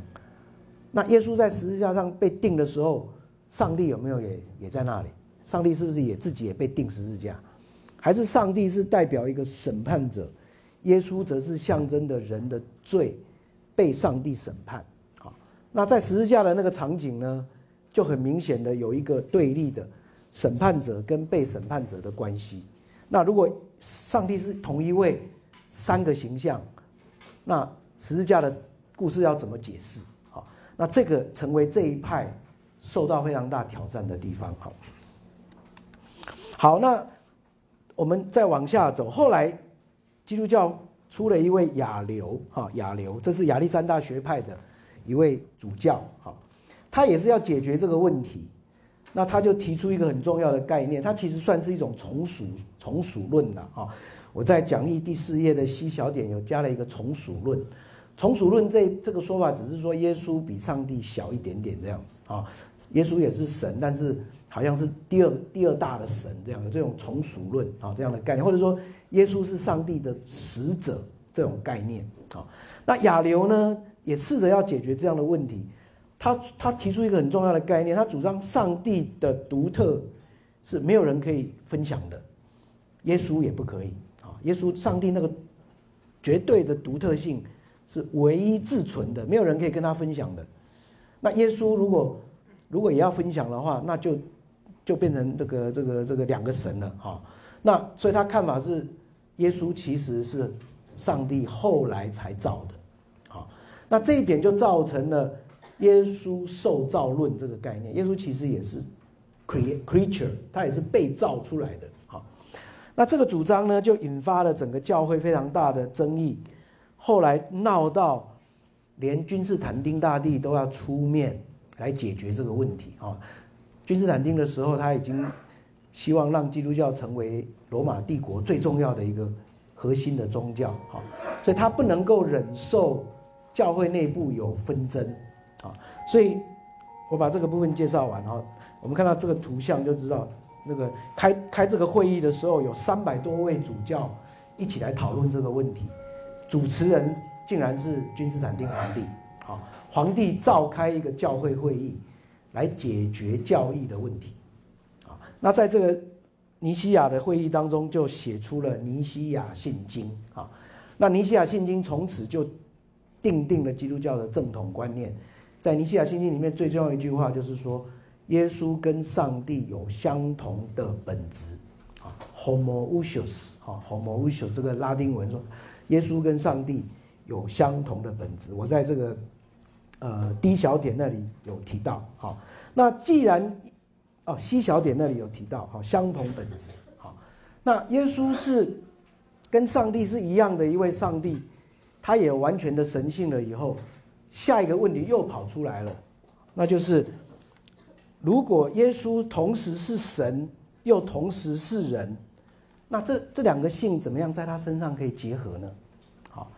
那耶稣在十字架上被钉的时候。上帝有没有也也在那里？上帝是不是也自己也被钉十字架？还是上帝是代表一个审判者？耶稣则是象征的人的罪被上帝审判。好，那在十字架的那个场景呢，就很明显的有一个对立的审判者跟被审判者的关系。那如果上帝是同一位三个形象，那十字架的故事要怎么解释？好，那这个成为这一派。受到非常大挑战的地方，好，好，那我们再往下走。后来基督教出了一位亚流，哈，亚流，这是亚历山大学派的一位主教，哈，他也是要解决这个问题。那他就提出一个很重要的概念，他其实算是一种从属从属论的，哈。我在讲义第四页的西小点有加了一个从属论。从属论这这个说法只是说耶稣比上帝小一点点这样子啊，耶稣也是神，但是好像是第二第二大的神这样有这种从属论啊这样的概念，或者说耶稣是上帝的使者这种概念啊。那亚流呢也试着要解决这样的问题，他他提出一个很重要的概念，他主张上帝的独特是没有人可以分享的，耶稣也不可以啊，耶稣上帝那个绝对的独特性。是唯一自存的，没有人可以跟他分享的。那耶稣如果如果也要分享的话，那就就变成这个这个这个两个神了哈。那所以他看法是，耶稣其实是上帝后来才造的，好，那这一点就造成了耶稣受造论这个概念。耶稣其实也是 creature，他也是被造出来的。好，那这个主张呢，就引发了整个教会非常大的争议。后来闹到连君士坦丁大帝都要出面来解决这个问题啊！君士坦丁的时候，他已经希望让基督教成为罗马帝国最重要的一个核心的宗教啊，所以他不能够忍受教会内部有纷争啊，所以我把这个部分介绍完哈，我们看到这个图像就知道，那个开开这个会议的时候，有三百多位主教一起来讨论这个问题。主持人竟然是君士坦丁皇帝，好，皇帝召开一个教会会议来解决教义的问题，啊，那在这个尼西亚的会议当中，就写出了尼西亚信经，啊，那尼西亚信经从此就定定了基督教的正统观念，在尼西亚信经里面最重要一句话就是说，耶稣跟上帝有相同的本质，啊，homousios，啊，homoousios 这个拉丁文说。耶稣跟上帝有相同的本质，我在这个呃 D 小点那里有提到。好，那既然哦 C 小点那里有提到，好相同本质。好，那耶稣是跟上帝是一样的一位上帝，他也完全的神性了以后，下一个问题又跑出来了，那就是如果耶稣同时是神又同时是人。那这这两个性怎么样在他身上可以结合呢？好，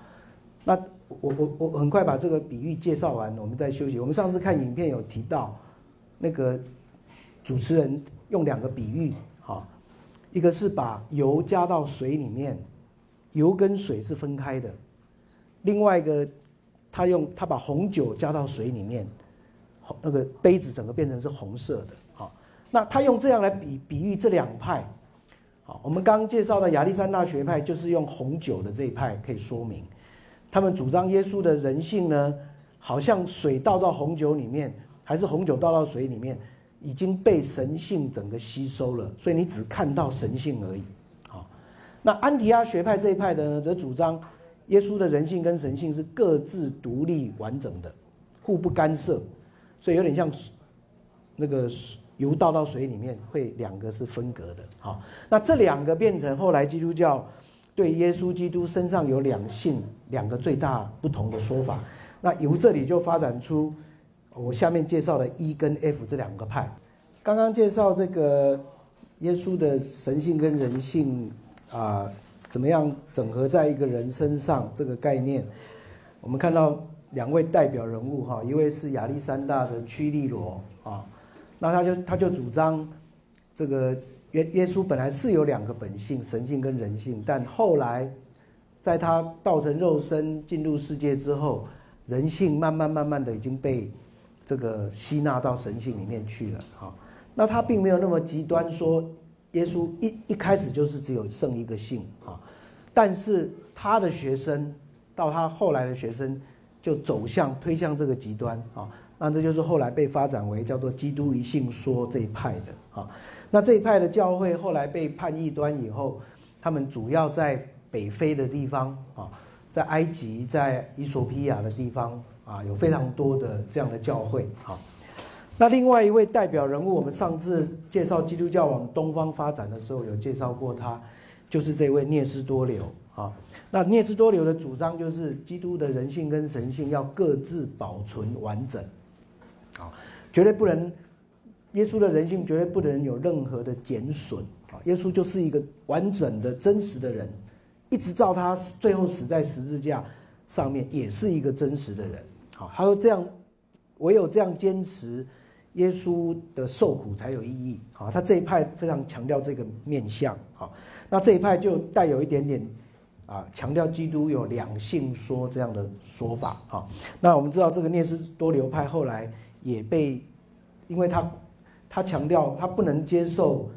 那我我我很快把这个比喻介绍完，我们再休息。我们上次看影片有提到，那个主持人用两个比喻，哈，一个是把油加到水里面，油跟水是分开的；另外一个，他用他把红酒加到水里面，红那个杯子整个变成是红色的，好，那他用这样来比比喻这两派，好，我们刚刚介绍的亚历山大学派就是用红酒的这一派可以说明，他们主张耶稣的人性呢，好像水倒到红酒里面，还是红酒倒到水里面。已经被神性整个吸收了，所以你只看到神性而已。好，那安提阿学派这一派的呢，则主张耶稣的人性跟神性是各自独立完整的，互不干涉，所以有点像那个油倒到水里面，会两个是分隔的。好，那这两个变成后来基督教对耶稣基督身上有两性两个最大不同的说法。那由这里就发展出。我下面介绍的 E 跟 F 这两个派。刚刚介绍这个耶稣的神性跟人性啊，怎么样整合在一个人身上这个概念，我们看到两位代表人物哈，一位是亚历山大的屈利罗啊，那他就他就主张这个耶耶稣本来是有两个本性，神性跟人性，但后来在他道成肉身进入世界之后，人性慢慢慢慢的已经被。这个吸纳到神性里面去了，哈，那他并没有那么极端，说耶稣一一开始就是只有剩一个性，哈，但是他的学生到他后来的学生就走向推向这个极端，啊，那这就是后来被发展为叫做基督一性说这一派的，啊，那这一派的教会后来被判异端以后，他们主要在北非的地方，啊，在埃及，在伊索比亚的地方。啊，有非常多的这样的教会。好，那另外一位代表人物，我们上次介绍基督教往东方发展的时候，有介绍过他，就是这位聂斯多流。啊，那聂斯多流的主张就是基督的人性跟神性要各自保存完整，啊，绝对不能，耶稣的人性绝对不能有任何的减损。啊，耶稣就是一个完整的真实的人，一直到他最后死在十字架上面，也是一个真实的人。好，他说这样，唯有这样坚持，耶稣的受苦才有意义。好，他这一派非常强调这个面相。好，那这一派就带有一点点啊，强调基督有两性说这样的说法。好，那我们知道这个聂斯多流派后来也被，因为他他强调他不能接受，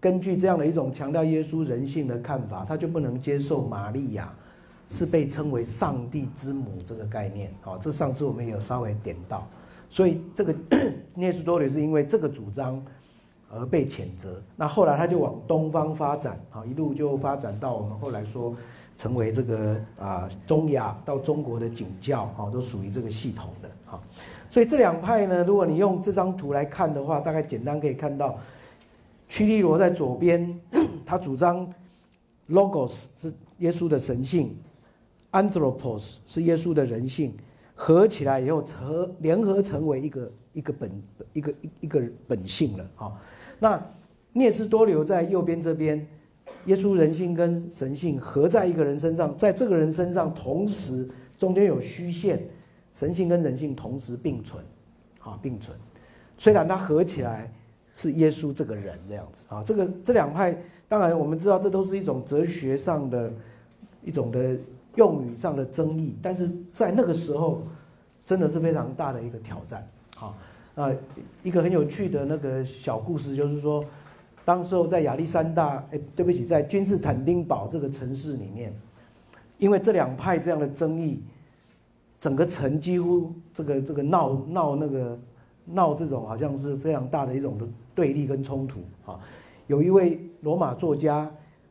根据这样的一种强调耶稣人性的看法，他就不能接受玛利亚。是被称为上帝之母这个概念，好，这上次我们也有稍微点到，所以这个 聂斯多里是因为这个主张而被谴责。那后来他就往东方发展，好，一路就发展到我们后来说成为这个啊中亚到中国的景教，啊，都属于这个系统的，好。所以这两派呢，如果你用这张图来看的话，大概简单可以看到，屈利罗在左边，他主张 logos 是耶稣的神性。Anthropos 是耶稣的人性，合起来以后合联合成为一个一个本一个一一个本性了啊。那聂斯多留在右边这边，耶稣人性跟神性合在一个人身上，在这个人身上同时中间有虚线，神性跟人性同时并存，啊并存。虽然它合起来是耶稣这个人这样子啊，这个这两派当然我们知道这都是一种哲学上的一种的。用语上的争议，但是在那个时候，真的是非常大的一个挑战。好，啊，一个很有趣的那个小故事，就是说，当时候在亚历山大，哎，对不起，在君士坦丁堡这个城市里面，因为这两派这样的争议，整个城几乎这个这个闹闹那个闹这种好像是非常大的一种的对立跟冲突。啊，有一位罗马作家。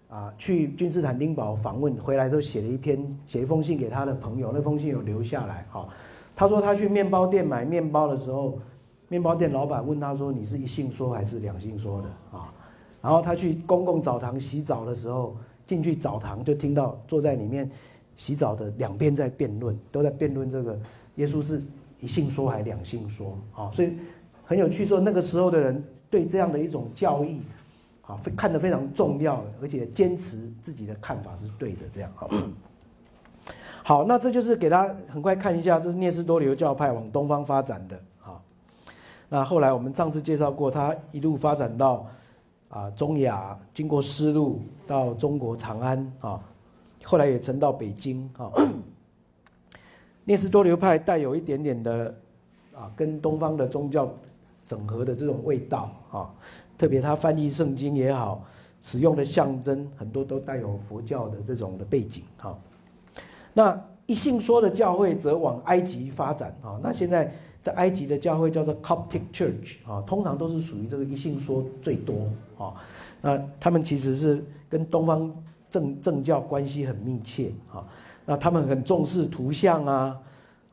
啊，去君士坦丁堡访问回来都写了一篇，写一封信给他的朋友，那封信有留下来。哈，他说他去面包店买面包的时候，面包店老板问他说：“你是一性说还是两性说的？”啊，然后他去公共澡堂洗澡的时候，进去澡堂就听到坐在里面洗澡的两边在辩论，都在辩论这个耶稣是一性说还是两性说。啊，所以很有趣，说那个时候的人对这样的一种教义。啊，看得非常重要，而且坚持自己的看法是对的，这样好。好，那这就是给大家很快看一下，这是聂斯多流教派往东方发展的啊。那后来我们上次介绍过，他一路发展到啊中亚，经过丝路到中国长安啊，后来也曾到北京啊。聂斯多流派带有一点点的啊，跟东方的宗教整合的这种味道啊，特别他翻译圣经也好，使用的象征很多都带有佛教的这种的背景哈。那一信说的教会则往埃及发展啊，那现在在埃及的教会叫做 Coptic Church 啊，通常都是属于这个一信说最多啊。那他们其实是跟东方正正教关系很密切啊。那他们很重视图像啊，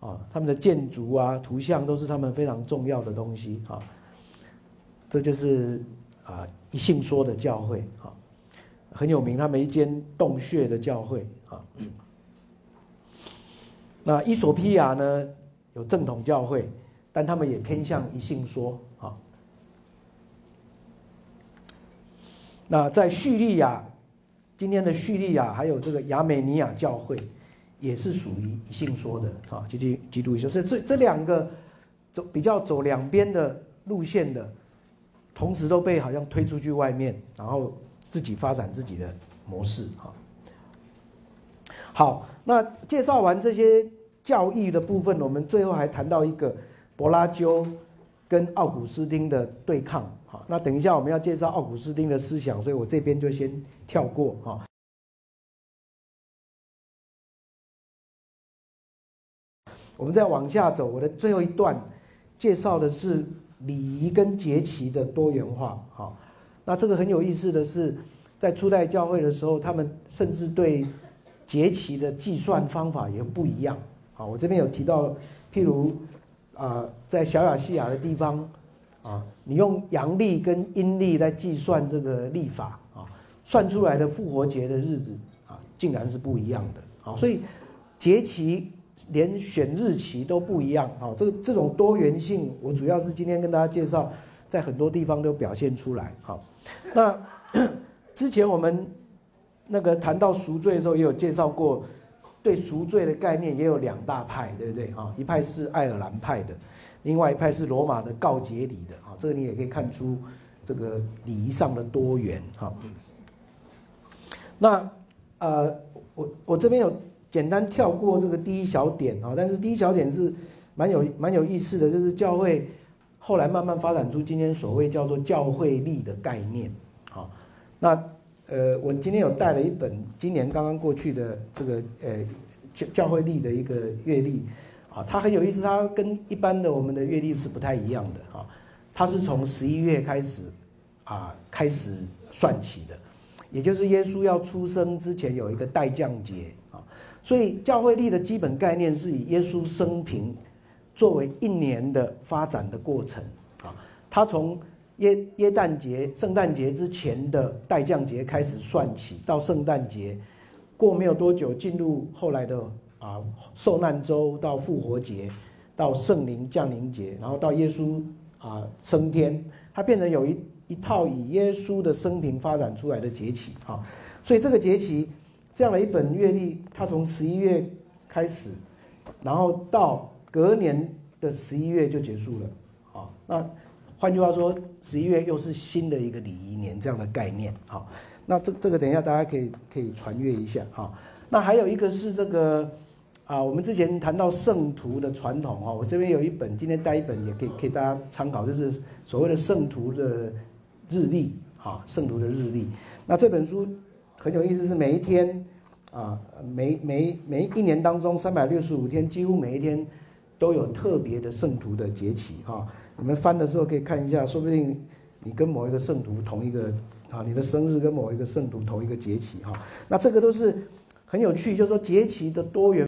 啊，他们的建筑啊、图像都是他们非常重要的东西啊。这就是啊一信说的教会啊，很有名，他们一间洞穴的教会啊。那伊索比亚呢有正统教会，但他们也偏向一信说啊。那在叙利亚，今天的叙利亚还有这个亚美尼亚教会。也是属于信说的啊，基督基督教。这这这两个走比较走两边的路线的，同时都被好像推出去外面，然后自己发展自己的模式哈。好，那介绍完这些教义的部分，我们最后还谈到一个柏拉修跟奥古斯丁的对抗。好，那等一下我们要介绍奥古斯丁的思想，所以我这边就先跳过哈。我们再往下走，我的最后一段介绍的是礼仪跟节期的多元化。好，那这个很有意思的是，在初代教会的时候，他们甚至对节期的计算方法也不一样。好，我这边有提到，譬如啊，在小亚细亚的地方啊，你用阳历跟阴历来计算这个历法啊，算出来的复活节的日子啊，竟然是不一样的。啊，所以节期。连选日期都不一样，啊，这个这种多元性，我主要是今天跟大家介绍，在很多地方都表现出来，好，那 之前我们那个谈到赎罪的时候，也有介绍过，对赎罪的概念也有两大派，对不对？啊，一派是爱尔兰派的，另外一派是罗马的告解礼的，啊，这个你也可以看出这个礼仪上的多元，哈。那呃，我我这边有。简单跳过这个第一小点啊，但是第一小点是蛮有蛮有意思的，就是教会后来慢慢发展出今天所谓叫做教会力的概念。好，那呃，我今天有带了一本今年刚刚过去的这个呃教教会历的一个月历啊，它很有意思，它跟一般的我们的月历是不太一样的啊，它是从十一月开始啊开始算起的，也就是耶稣要出生之前有一个代降节啊。所以教会历的基本概念是以耶稣生平作为一年的发展的过程啊，他从耶耶诞节、圣诞节之前的代降节开始算起，到圣诞节过没有多久，进入后来的啊受难周，到复活节，到圣灵降临节，然后到耶稣啊升天，它变成有一一套以耶稣的生平发展出来的节气啊，所以这个节气。这样的一本月历，它从十一月开始，然后到隔年的十一月就结束了。好，那换句话说，十一月又是新的一个礼仪年这样的概念。好，那这这个等一下大家可以可以传阅一下。好，那还有一个是这个啊，我们之前谈到圣徒的传统哈，我这边有一本，今天带一本也可以给大家参考，就是所谓的圣徒的日历。哈，圣徒的日历。那这本书。很有意思，是每一天，啊，每每每一年当中三百六十五天，几乎每一天都有特别的圣徒的节气哈。你们翻的时候可以看一下，说不定你跟某一个圣徒同一个啊，你的生日跟某一个圣徒同一个节气哈。那这个都是很有趣，就是说节气的多元